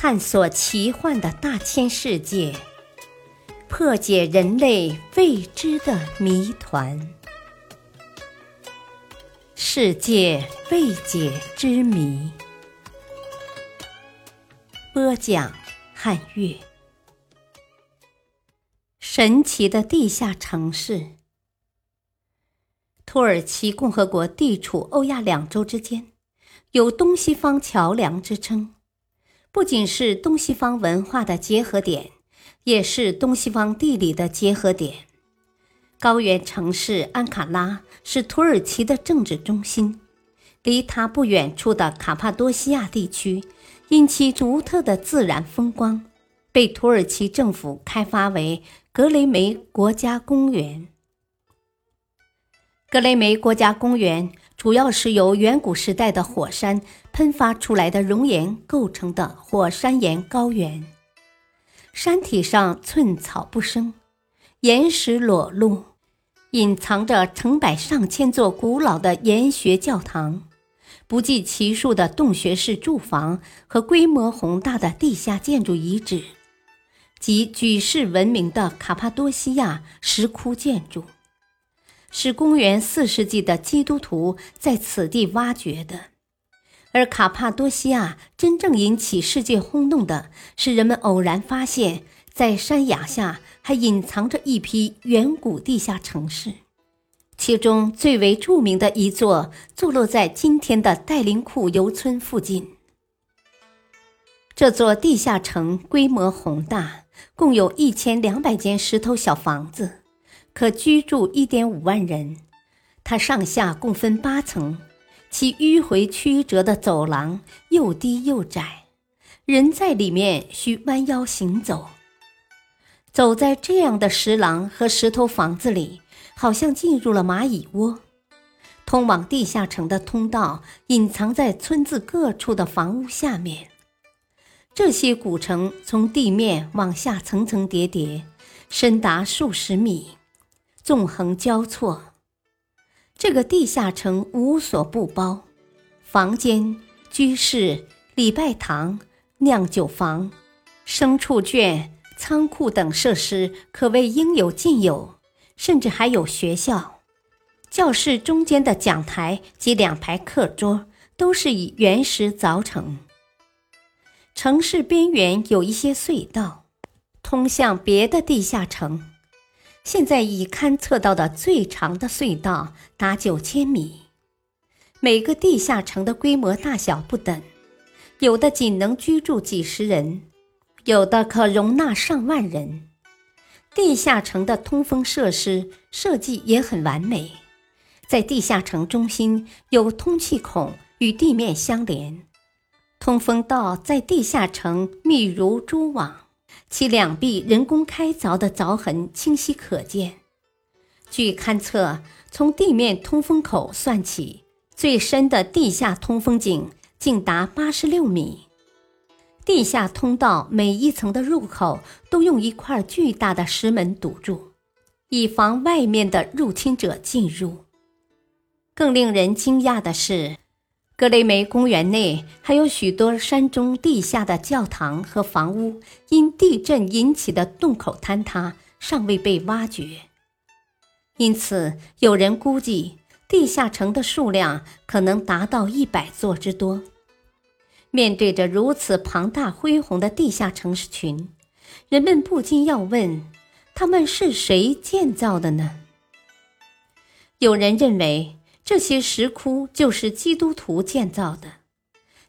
探索奇幻的大千世界，破解人类未知的谜团。世界未解之谜。播讲：汉乐。神奇的地下城市。土耳其共和国地处欧亚两洲之间，有“东西方桥梁”之称。不仅是东西方文化的结合点，也是东西方地理的结合点。高原城市安卡拉是土耳其的政治中心，离它不远处的卡帕多西亚地区，因其独特的自然风光，被土耳其政府开发为格雷梅国家公园。格雷梅国家公园主要是由远古时代的火山喷发出来的熔岩构成的火山岩高原，山体上寸草不生，岩石裸露，隐藏着成百上千座古老的岩穴教堂，不计其数的洞穴式住房和规模宏大的地下建筑遗址，及举世闻名的卡帕多西亚石窟建筑。是公元四世纪的基督徒在此地挖掘的，而卡帕多西亚真正引起世界轰动的是人们偶然发现，在山崖下还隐藏着一批远古地下城市，其中最为著名的一座坐落在今天的戴林库尤村附近。这座地下城规模宏大，共有一千两百间石头小房子。可居住一点五万人，它上下共分八层，其迂回曲折的走廊又低又窄，人在里面需弯腰行走。走在这样的石廊和石头房子里，好像进入了蚂蚁窝。通往地下城的通道隐藏在村子各处的房屋下面，这些古城从地面往下层层叠叠，深达数十米。纵横交错，这个地下城无所不包，房间、居室、礼拜堂、酿酒房、牲畜圈、仓库等设施可谓应有尽有，甚至还有学校。教室中间的讲台及两排课桌都是以原石凿成。城市边缘有一些隧道，通向别的地下城。现在已勘测到的最长的隧道达九千米，每个地下城的规模大小不等，有的仅能居住几十人，有的可容纳上万人。地下城的通风设施设计也很完美，在地下城中心有通气孔与地面相连，通风道在地下城密如蛛网。其两壁人工开凿的凿痕清晰可见。据勘测，从地面通风口算起，最深的地下通风井竟达八十六米。地下通道每一层的入口都用一块巨大的石门堵住，以防外面的入侵者进入。更令人惊讶的是。格雷梅公园内还有许多山中地下的教堂和房屋，因地震引起的洞口坍塌尚未被挖掘，因此有人估计地下城的数量可能达到一百座之多。面对着如此庞大恢宏的地下城市群，人们不禁要问：他们是谁建造的呢？有人认为。这些石窟就是基督徒建造的，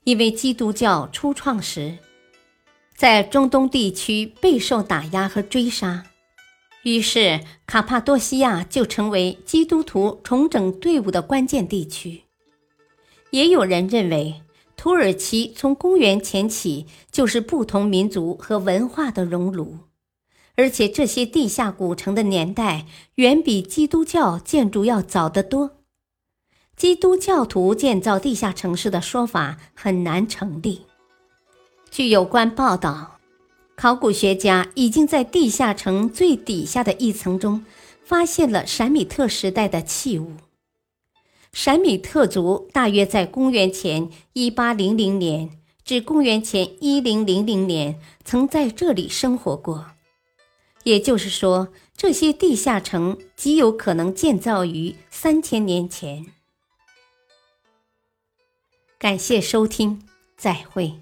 因为基督教初创时，在中东地区备受打压和追杀，于是卡帕多西亚就成为基督徒重整队伍的关键地区。也有人认为，土耳其从公元前起就是不同民族和文化的熔炉，而且这些地下古城的年代远比基督教建筑要早得多。基督教徒建造地下城市的说法很难成立。据有关报道，考古学家已经在地下城最底下的一层中发现了闪米特时代的器物。闪米特族大约在公元前一八零零年至公元前一零零零年曾在这里生活过。也就是说，这些地下城极有可能建造于三千年前。感谢收听，再会。